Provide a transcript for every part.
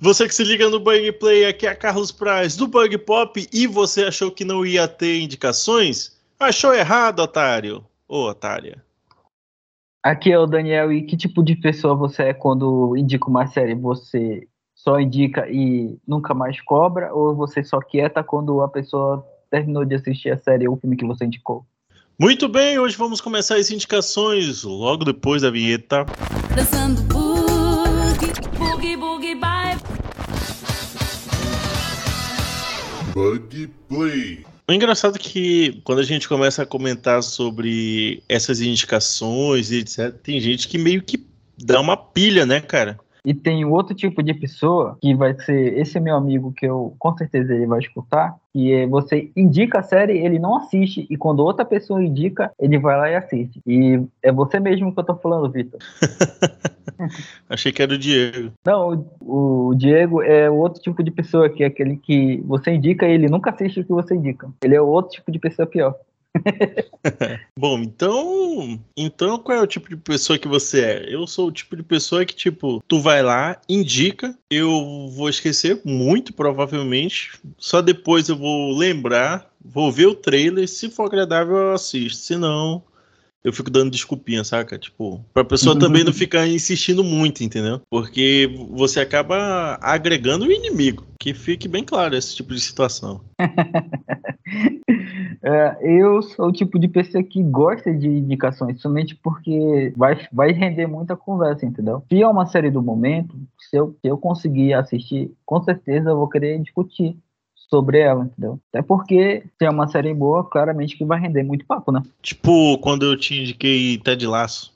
Você que se liga no Bug Play, aqui é Carlos Praz do Bug Pop e você achou que não ia ter indicações? Achou errado, otário. Ô, otária. Aqui é o Daniel e que tipo de pessoa você é quando indica uma série? Você só indica e nunca mais cobra ou você só quieta quando a pessoa terminou de assistir a série ou o filme que você indicou? Muito bem, hoje vamos começar as indicações logo depois da vinheta. Dançando boogie, boogie, boogie, bye. Bug Play. O engraçado é que quando a gente começa a comentar sobre essas indicações e etc, tem gente que meio que dá uma pilha, né, cara? E tem outro tipo de pessoa que vai ser esse meu amigo que eu com certeza ele vai escutar, que é você indica a série, ele não assiste e quando outra pessoa indica, ele vai lá e assiste. E é você mesmo que eu tô falando, Vitor. Achei que era o Diego. Não, o, o Diego é outro tipo de pessoa que é aquele que você indica e ele nunca assiste o que você indica. Ele é outro tipo de pessoa pior. Bom, então. Então qual é o tipo de pessoa que você é? Eu sou o tipo de pessoa que, tipo, tu vai lá, indica, eu vou esquecer, muito provavelmente. Só depois eu vou lembrar, vou ver o trailer. Se for agradável, eu assisto. Se não, eu fico dando desculpinha, saca? Tipo, pra pessoa também não ficar insistindo muito, entendeu? Porque você acaba agregando o inimigo. Que fique bem claro esse tipo de situação. É, eu sou o tipo de pessoa que gosta de indicações, somente porque vai, vai render muita conversa, entendeu? Se é uma série do momento, se eu, se eu conseguir assistir, com certeza eu vou querer discutir sobre ela, entendeu? Até porque se é uma série boa, claramente que vai render muito papo, né? Tipo, quando eu te indiquei Ted Laço.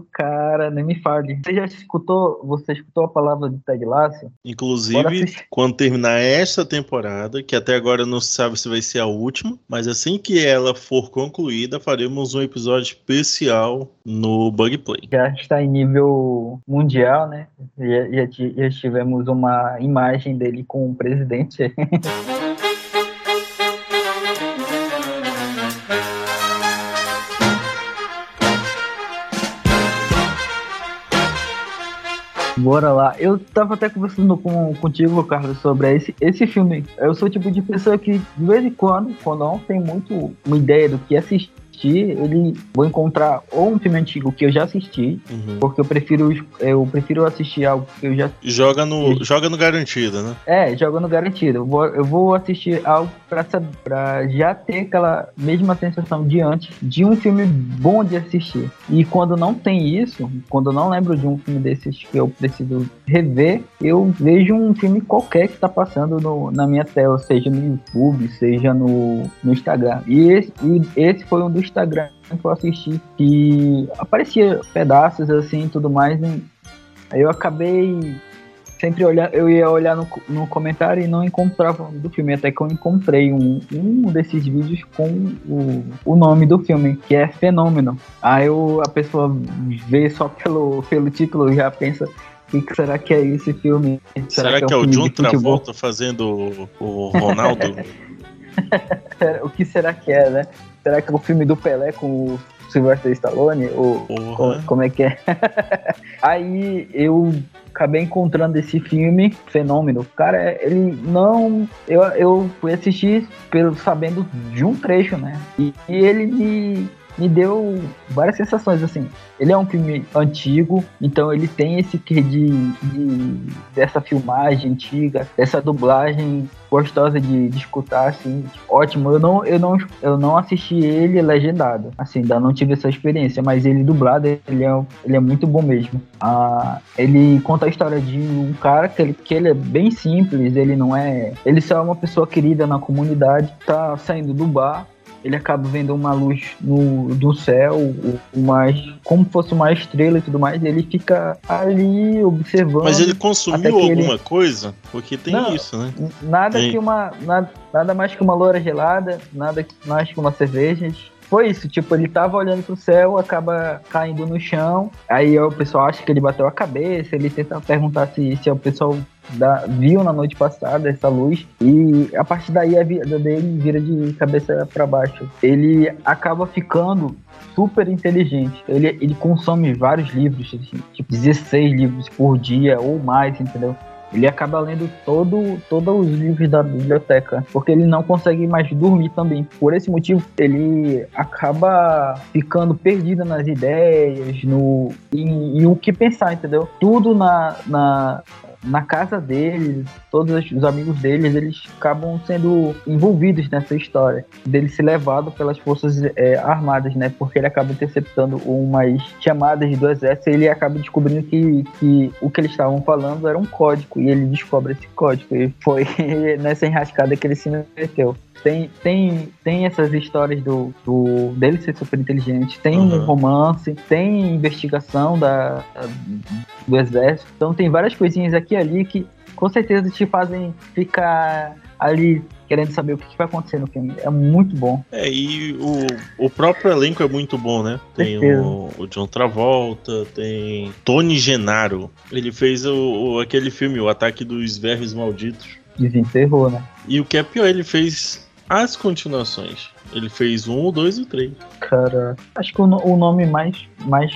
Ô, cara, nem me fale. Você já escutou, você escutou a palavra de Ted Lasso? Inclusive, quando terminar esta temporada, que até agora não se sabe se vai ser a última, mas assim que ela for concluída, faremos um episódio especial no Bug Play. Já está em nível mundial, né? Já, já, já tivemos uma imagem dele com o presidente. Bora lá. Eu tava até conversando com, contigo, Carlos, sobre esse, esse filme. Eu sou o tipo de pessoa que, de vez em quando, quando não tem muito uma ideia do que assistir, assistir, ele vou encontrar ou um filme antigo que eu já assisti, uhum. porque eu prefiro eu prefiro assistir algo que eu já joga no eu, joga no garantido, né? É, joga no garantido. Eu vou, eu vou assistir algo para para já ter aquela mesma sensação de antes de um filme bom de assistir. E quando não tem isso, quando eu não lembro de um filme desses que eu preciso rever, eu vejo um filme qualquer que está passando no, na minha tela, seja no YouTube, seja no, no Instagram. E esse, e esse foi um dos Instagram que eu assisti que aparecia pedaços assim tudo mais. Né? Aí eu acabei sempre olhando, eu ia olhar no, no comentário e não encontrava do filme, até que eu encontrei um, um desses vídeos com o, o nome do filme, que é Fenômeno. Aí eu, a pessoa vê só pelo, pelo título já pensa, o que será que é esse filme? Será, será que, é, é o John Travolta fazendo o Ronaldo? o que será que é, né? Será que é o filme do Pelé com o Sylvester Stallone? Ou como, como, é que é? Aí eu acabei encontrando esse filme, fenômeno. Cara, ele não. Eu, eu fui assistir pelo, sabendo de um trecho, né? E, e ele me me deu várias sensações, assim. Ele é um filme antigo, então ele tem esse quê de, de dessa filmagem antiga, dessa dublagem gostosa de, de, escutar, assim, ótimo. Eu não, eu, não, eu não assisti ele legendado, assim, ainda não tive essa experiência, mas ele dublado, ele é, ele é muito bom mesmo. Ah, ele conta a história de um cara que ele, que ele é bem simples, ele não é... Ele só é uma pessoa querida na comunidade, tá saindo do bar, ele acaba vendo uma luz no, do céu, mais, como fosse uma estrela e tudo mais, e ele fica ali observando. Mas ele consumiu alguma ele... coisa? Porque tem Não, isso, né? Nada tem. que uma. Nada, nada mais que uma loura gelada, nada mais que uma cerveja foi isso, tipo, ele tava olhando pro céu, acaba caindo no chão, aí o pessoal acha que ele bateu a cabeça, ele tenta perguntar se, se o pessoal da, viu na noite passada essa luz e a partir daí a vida dele vira de cabeça para baixo. Ele acaba ficando super inteligente. Ele, ele consome vários livros, assim, tipo 16 livros por dia ou mais, entendeu? Ele acaba lendo todo, todos os livros da biblioteca, porque ele não consegue mais dormir também. Por esse motivo, ele acaba ficando perdido nas ideias, no em, em o que pensar, entendeu? Tudo na, na, na casa deles, todos os amigos deles, eles acabam sendo envolvidos nessa história dele ser levado pelas forças é, armadas, né? Porque ele acaba interceptando umas chamadas do exército e ele acaba descobrindo que, que o que eles estavam falando era um código e ele descobre esse código e foi nessa enrascada que ele se meteu. Tem, tem, tem essas histórias do, do dele ser super inteligente, tem uhum. romance, tem investigação da, do exército. Então tem várias coisinhas aqui e ali que com certeza te fazem ficar ali querendo saber o que, vai acontecer no filme. É muito bom. É, e o, o próprio elenco é muito bom, né? Tem o, o, John Travolta, tem Tony Genaro. Ele fez o, o, aquele filme, O Ataque dos Vermes Malditos. Desenterrou, né? E o que é pior, ele fez as continuações. Ele fez um, o dois e o três. Cara, acho que o, o nome mais, mais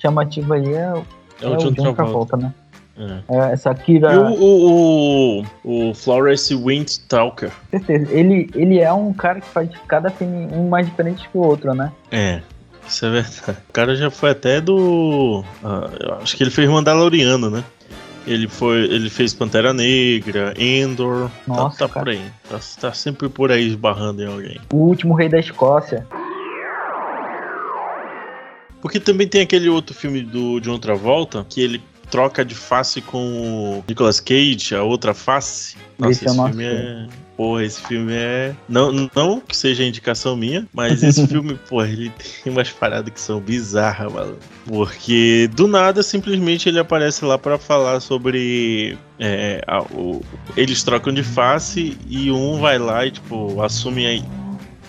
chamativo aí é, é, é o John, John Travolta, né? É. é. essa Kira. E o, o, o, Florence Windtalker. Certeza. Ele, ele é um cara que faz cada filme um mais diferente que o outro, né? É. Isso é verdade. O cara já foi até do. Uh, acho que ele fez Mandaloriano, né? Ele foi, ele fez Pantera Negra, Endor, Nossa, tá, tá por aí. Tá, tá, sempre por aí esbarrando em alguém. O último rei da Escócia. Porque também tem aquele outro filme do John Travolta que ele troca de face com o Nicolas Cage, a outra face. Nossa, esse, esse filme é. Porra, esse filme é. Não, não que seja indicação minha, mas esse filme, porra, ele tem umas paradas que são bizarras, mano. Porque do nada, simplesmente ele aparece lá para falar sobre. É, a, o, eles trocam de face e um vai lá e, tipo, assume a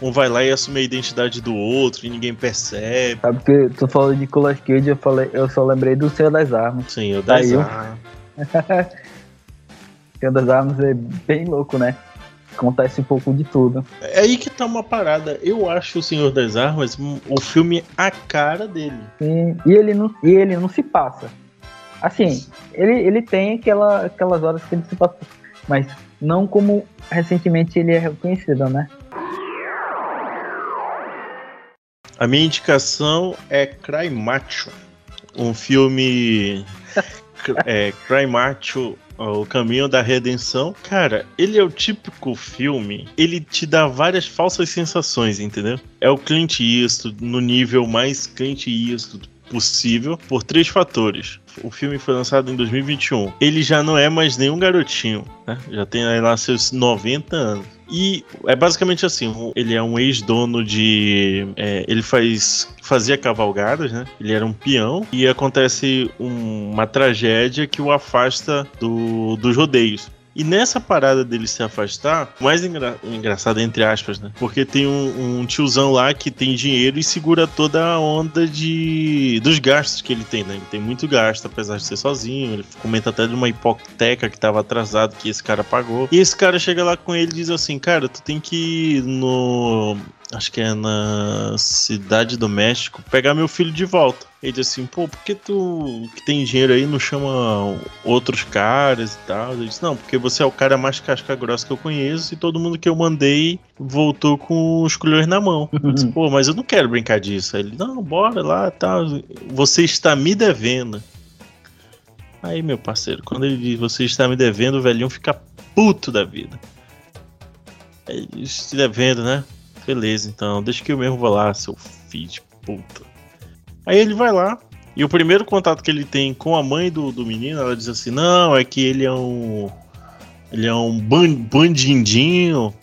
um vai lá e assume a identidade do outro e ninguém percebe. Sabe que tu falou de Nicolas Cage, eu, falei, eu só lembrei do Senhor das Armas. Sim, o das Armas. Senhor das Armas é bem louco, né? Acontece um pouco de tudo. É aí que tá uma parada. Eu acho o Senhor das Armas o filme a cara dele. Sim, e ele não, e ele não se passa. Assim, ele, ele tem aquela, aquelas horas que ele se passa, mas não como recentemente ele é reconhecido, né? A minha indicação é Cry Macho, um filme é, Cry Macho, o Caminho da Redenção. Cara, ele é o típico filme, ele te dá várias falsas sensações, entendeu? É o Clint Eastwood no nível mais Clint Eastwood possível por três fatores. O filme foi lançado em 2021. Ele já não é mais nenhum garotinho, né? Já tem lá seus 90 anos. E é basicamente assim: ele é um ex-dono de. É, ele faz fazia cavalgadas, né? Ele era um peão e acontece um, uma tragédia que o afasta do, dos rodeios. E nessa parada dele se afastar, mais engra engraçado, entre aspas, né? Porque tem um, um, tiozão lá que tem dinheiro e segura toda a onda de dos gastos que ele tem, né? Ele tem muito gasto, apesar de ser sozinho. Ele comenta até de uma hipoteca que estava atrasado que esse cara pagou. E esse cara chega lá com ele e diz assim: Cara, tu tem que ir no acho que é na cidade do México, pegar meu filho de volta. Ele diz assim, pô, por que tu que tem dinheiro aí não chama outros caras e tal? Ele disse, não, porque você é o cara mais casca grossa que eu conheço e todo mundo que eu mandei voltou com os colhões na mão. Eu disse, pô, mas eu não quero brincar disso. Aí ele, não, bora lá, tal. Você está me devendo. Aí, meu parceiro, quando ele diz você está me devendo, o velhinho fica puto da vida. Ele diz, te devendo, né? Beleza, então, deixa que eu mesmo vou lá, seu filho de puta. Aí ele vai lá, e o primeiro contato que ele tem com a mãe do, do menino, ela diz assim: Não, é que ele é um. Ele é um bandindinho.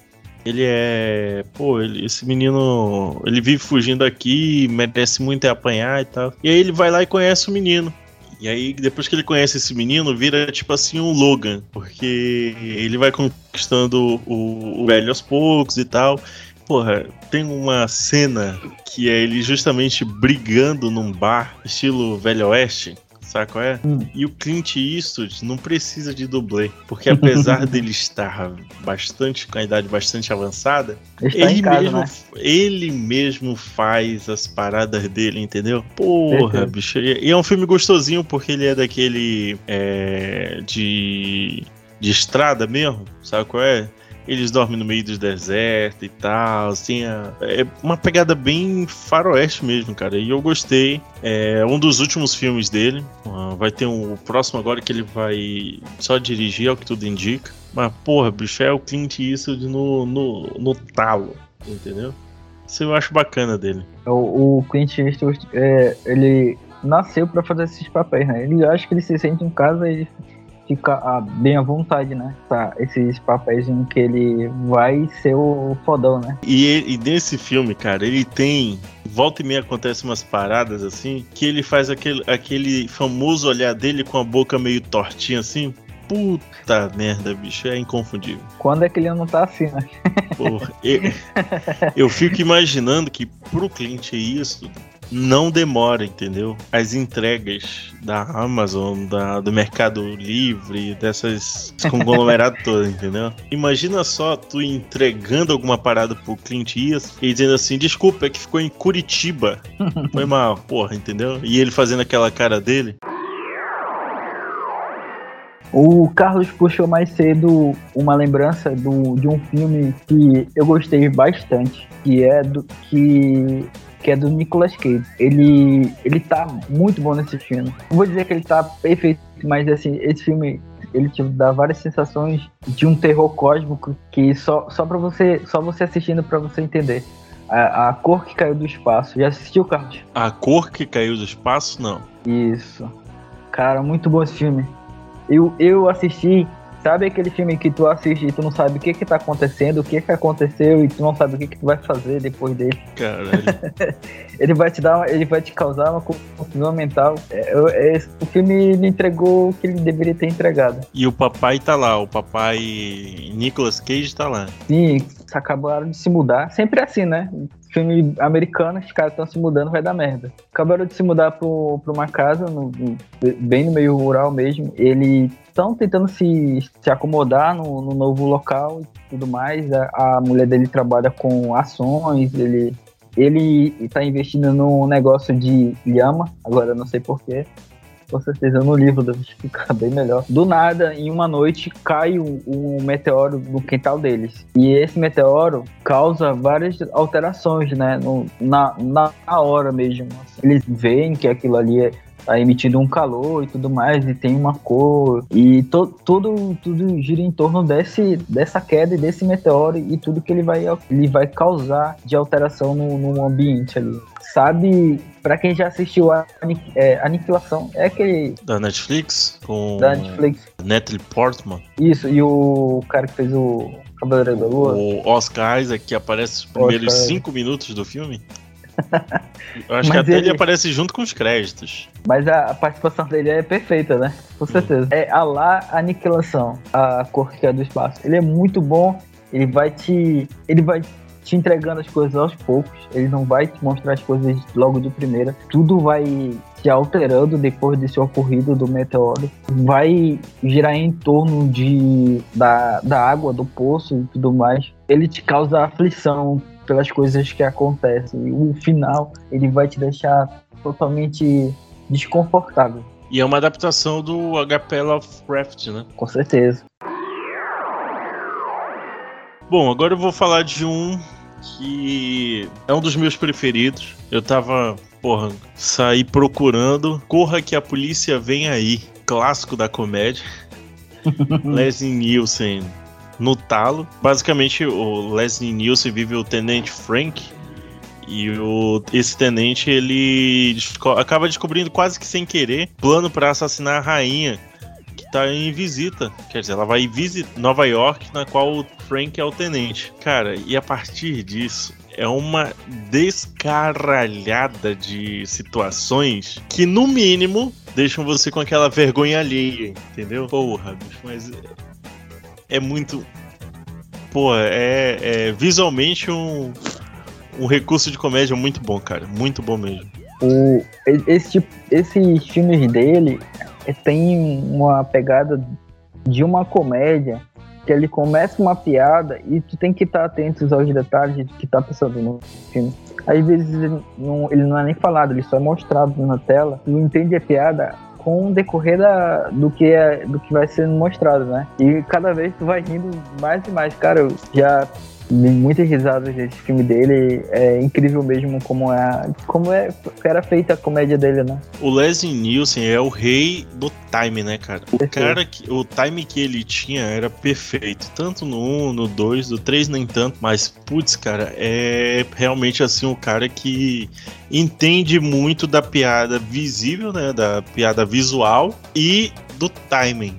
Ele é. Pô, ele, esse menino. Ele vive fugindo aqui, merece muito é apanhar e tal. E aí ele vai lá e conhece o menino. E aí, depois que ele conhece esse menino, vira tipo assim um Logan. Porque ele vai conquistando o, o velho aos poucos e tal. Porra, tem uma cena que é ele justamente brigando num bar, estilo Velho Oeste. sabe qual é? Hum. E o Clint Eastwood não precisa de dublê, porque apesar dele estar bastante com a idade bastante avançada, ele, casa, mesmo, né? ele mesmo faz as paradas dele, entendeu? Porra, bicho. E é um filme gostosinho porque ele é daquele é, de de estrada mesmo, sabe qual é? Eles dormem no meio dos desertos e tal, assim, é, é uma pegada bem faroeste mesmo, cara, e eu gostei, é um dos últimos filmes dele, vai ter um, próximo agora que ele vai só dirigir, é o que tudo indica, mas porra, bicho, é o Clint Eastwood no, no, no talo, entendeu? Isso eu acho bacana dele. O, o Clint Eastwood, é, ele nasceu para fazer esses papéis, né? Ele acha que ele se sente em casa e fica bem à vontade, né? Tá, esses papéis em que ele vai ser o fodão, né? E, e nesse filme, cara, ele tem. Volta e meia acontece umas paradas assim, que ele faz aquele, aquele famoso olhar dele com a boca meio tortinha assim. Puta merda, bicho, é inconfundível. Quando é que ele não tá assim, né? Porra, eu, eu fico imaginando que pro cliente isso não demora, entendeu? As entregas da Amazon, da, do Mercado Livre, dessas conglomerados todos, entendeu? Imagina só tu entregando alguma parada pro Clint Eastwood e dizendo assim, desculpa, é que ficou em Curitiba. Foi mal, porra, entendeu? E ele fazendo aquela cara dele. O Carlos puxou mais cedo uma lembrança do, de um filme que eu gostei bastante, que é do que que é do Nicolas Cage. Ele, ele tá muito bom nesse filme. Não vou dizer que ele tá perfeito, mas assim, esse filme ele te dá várias sensações de um terror cósmico que só, só para você, só você assistindo para você entender. A, a, cor que caiu do espaço. Já assistiu, Carlos? A cor que caiu do espaço, não. Isso. Cara, muito bom esse filme. Eu, eu assisti Sabe aquele filme que tu assiste e tu não sabe o que que tá acontecendo, o que que aconteceu e tu não sabe o que que tu vai fazer depois dele? Caralho. ele vai te dar, uma, ele vai te causar uma confusão mental. É, é, o filme me entregou o que ele deveria ter entregado. E o papai tá lá, o papai Nicolas Cage tá lá. Sim, acabaram de se mudar. Sempre assim, né? filme americano, os caras estão se mudando, vai dar merda. Acabaram de se mudar para uma casa, no, bem no meio rural mesmo. Eles estão tentando se, se acomodar no, no, novo local e tudo mais. A, a mulher dele trabalha com ações, ele ele está investindo num negócio de lhama, agora não sei porquê com certeza no livro deve ficar bem melhor. Do nada, em uma noite, cai um, um, meteoro no quintal deles. E esse meteoro causa várias alterações, né? No, na, na hora mesmo. Assim. Eles veem que aquilo ali é, tá emitindo um calor e tudo mais, e tem uma cor, e to, tudo, tudo gira em torno desse, dessa queda e desse meteoro e tudo que ele vai, ele vai causar de alteração no, no ambiente ali sabe, para quem já assistiu a é, Aniquilação, é aquele. Da Netflix? Com. Da Netflix. Natalie Portman. Isso, e o cara que fez o Cavaleiro da Lua. O Oscar Isaac, que aparece os primeiros Oscar... cinco minutos do filme. Eu acho Mas que até ele... ele... aparece junto com os créditos. Mas a, participação dele é perfeita, né? Com certeza. É a lá aniquilação, a cor que é do espaço. Ele é muito bom. Ele vai te. Ele vai te entregando as coisas aos poucos. Ele não vai te mostrar as coisas logo de primeira. Tudo vai se alterando depois desse ocorrido do meteoro. Vai girar em torno de, da, da água, do poço e tudo mais. Ele te causa aflição pelas coisas que acontecem. O final, ele vai te deixar totalmente desconfortável. E é uma adaptação do HP Lovecraft, né? Com certeza. Bom, agora eu vou falar de um que é um dos meus preferidos. Eu tava, porra, saí procurando. Corra que a polícia vem aí. Clássico da comédia. Leslie Nielsen no talo. Basicamente, o Leslie Nielsen vive o Tenente Frank. E o, esse tenente ele acaba descobrindo quase que sem querer plano para assassinar a rainha tá em visita. Quer dizer, ela vai visitar Nova York, na qual o Frank é o tenente. Cara, e a partir disso, é uma descaralhada de situações que, no mínimo, deixam você com aquela vergonha alheia, entendeu? Porra, bicho, mas é muito. Pô, é, é visualmente um, um recurso de comédia muito bom, cara. Muito bom mesmo. O, esse tipo, esses filmes dele tem uma pegada de uma comédia que ele começa uma piada e tu tem que estar atento aos detalhes de que tá passando no filme. Às vezes ele não, ele não é nem falado, ele só é mostrado na tela. Tu entende a piada com o decorrer da, do, que é, do que vai sendo mostrado, né? E cada vez tu vai rindo mais e mais. Cara, eu já muitas risadas desse filme dele. É incrível mesmo como é, como é, era feita a comédia dele, né? O Leslie Nielsen é o rei do time, né, cara? O perfeito. cara que, o time que ele tinha era perfeito, tanto no 1, no 2, no 3 nem tanto, mas putz, cara, é realmente assim o cara que entende muito da piada visível, né, da piada visual e do timing.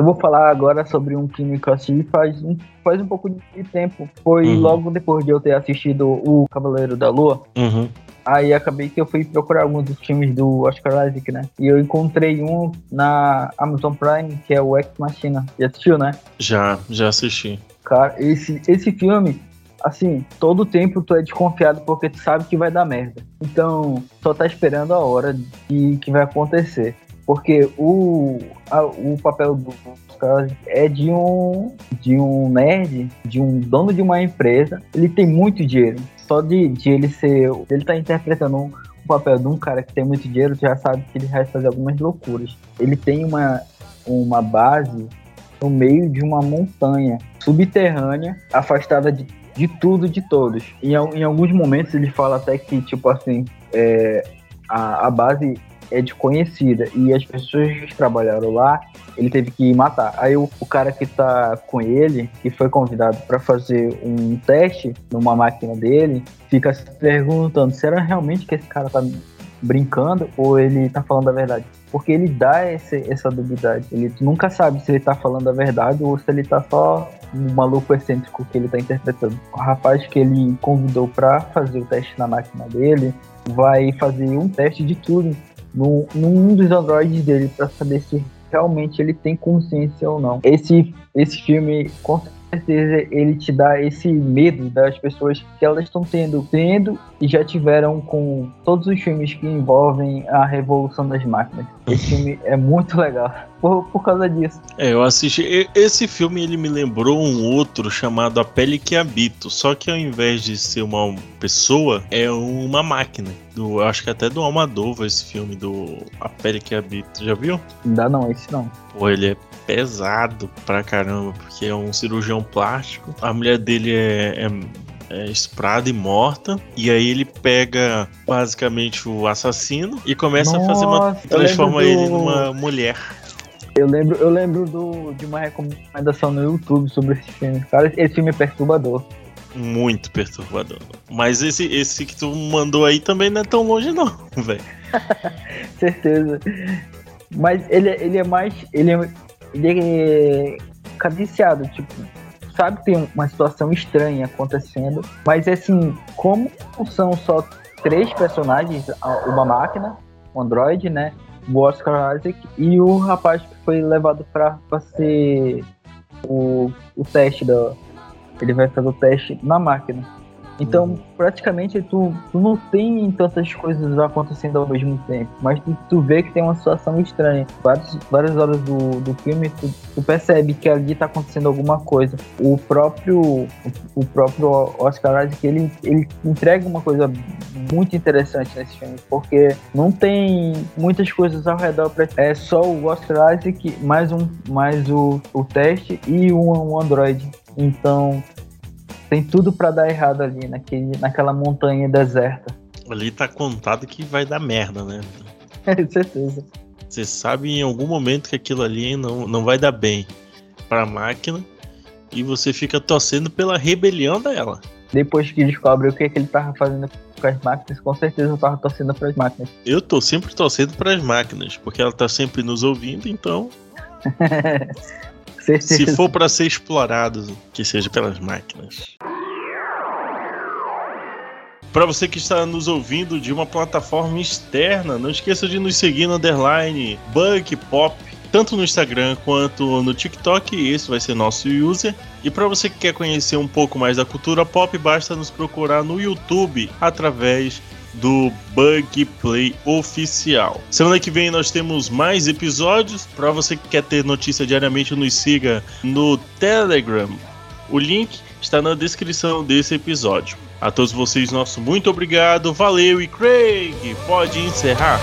Eu vou falar agora sobre um filme que eu assisti faz um, faz um pouco de tempo. Foi uhum. logo depois de eu ter assistido O Cavaleiro da Lua. Uhum. Aí acabei que eu fui procurar alguns dos filmes do Oscar Isaac, né? E eu encontrei um na Amazon Prime, que é o Ex Machina. Já assistiu, né? Já, já assisti. Cara, esse, esse filme, assim, todo tempo tu é desconfiado porque tu sabe que vai dar merda. Então, só tá esperando a hora de que vai acontecer. Porque o, a, o papel do Oscar é de um, de um nerd, de um dono de uma empresa. Ele tem muito dinheiro. Só de, de ele ser. Ele tá interpretando um, o papel de um cara que tem muito dinheiro, já sabe que ele vai fazer algumas loucuras. Ele tem uma, uma base no meio de uma montanha subterrânea, afastada de, de tudo de todos. Em, em alguns momentos ele fala até que, tipo assim, é, a, a base é desconhecida e as pessoas que trabalharam lá, ele teve que matar. Aí o, o cara que tá com ele, que foi convidado para fazer um teste numa máquina dele, fica se perguntando: será realmente que esse cara tá brincando ou ele tá falando a verdade? Porque ele dá esse, essa duvidade. Ele nunca sabe se ele tá falando a verdade ou se ele tá só um maluco excêntrico que ele tá interpretando. O rapaz que ele convidou para fazer o teste na máquina dele vai fazer um teste de tudo no, num dos androides dele para saber se realmente ele tem consciência ou não. Esse, esse filme, com certeza, ele te dá esse medo das pessoas que elas estão tendo, tendo e já tiveram com todos os filmes que envolvem a revolução das máquinas. Esse filme é muito legal por, por causa disso. É, eu assisti. Esse filme ele me lembrou um outro chamado A Pele que Habito. Só que ao invés de ser uma pessoa, é uma máquina. Do, acho que até do Almadova esse filme do A Pele que Habito. Já viu? Ainda não, esse não. Pô, ele é pesado pra caramba, porque é um cirurgião plástico. A mulher dele é, é é, estuprada e morta. E aí ele pega basicamente o assassino e começa Nossa, a fazer uma. transforma do... ele numa mulher. Eu lembro, eu lembro do, de uma recomendação no YouTube sobre esse filme. Cara, esse filme é perturbador. Muito perturbador. Mas esse, esse que tu mandou aí também não é tão longe, não, velho. Certeza. Mas ele, ele é mais. Ele é, ele é cadiciado, tipo, sabe que tem uma situação estranha acontecendo, mas assim, como são só três personagens, uma máquina, um android, né? O Oscar Isaac e o rapaz que foi levado para ser o, o teste da. Ele vai fazer o teste na máquina. Então, uhum. praticamente, tu, tu não tem tantas coisas acontecendo ao mesmo tempo, mas tu, tu vê que tem uma situação estranha. Várias, várias horas do, do filme, tu, tu percebe que ali tá acontecendo alguma coisa. O próprio, o próprio Oscar Isaac, ele, ele entrega uma coisa muito interessante nesse filme, porque não tem muitas coisas ao redor. Pra, é só o Oscar Isaac, mais, um, mais o, o teste e um, um Android. Então, tem tudo para dar errado ali, naquele, naquela montanha deserta. Ali tá contado que vai dar merda, né? É, certeza. Você sabe em algum momento que aquilo ali não, não vai dar bem pra máquina e você fica torcendo pela rebelião dela. Depois que descobre o que, é que ele tava fazendo com as máquinas, com certeza eu tava torcendo para as máquinas. Eu tô sempre torcendo para as máquinas, porque ela tá sempre nos ouvindo, então. Se for para ser explorado, que seja pelas máquinas. Para você que está nos ouvindo de uma plataforma externa, não esqueça de nos seguir no underline Bug Pop, tanto no Instagram quanto no TikTok. Esse vai ser nosso user. E para você que quer conhecer um pouco mais da cultura pop, basta nos procurar no YouTube através do Bug Play Oficial. Semana que vem nós temos mais episódios. Para você que quer ter notícia diariamente, nos siga no Telegram. O link está na descrição desse episódio. A todos vocês, nosso muito obrigado, valeu e Craig, pode encerrar.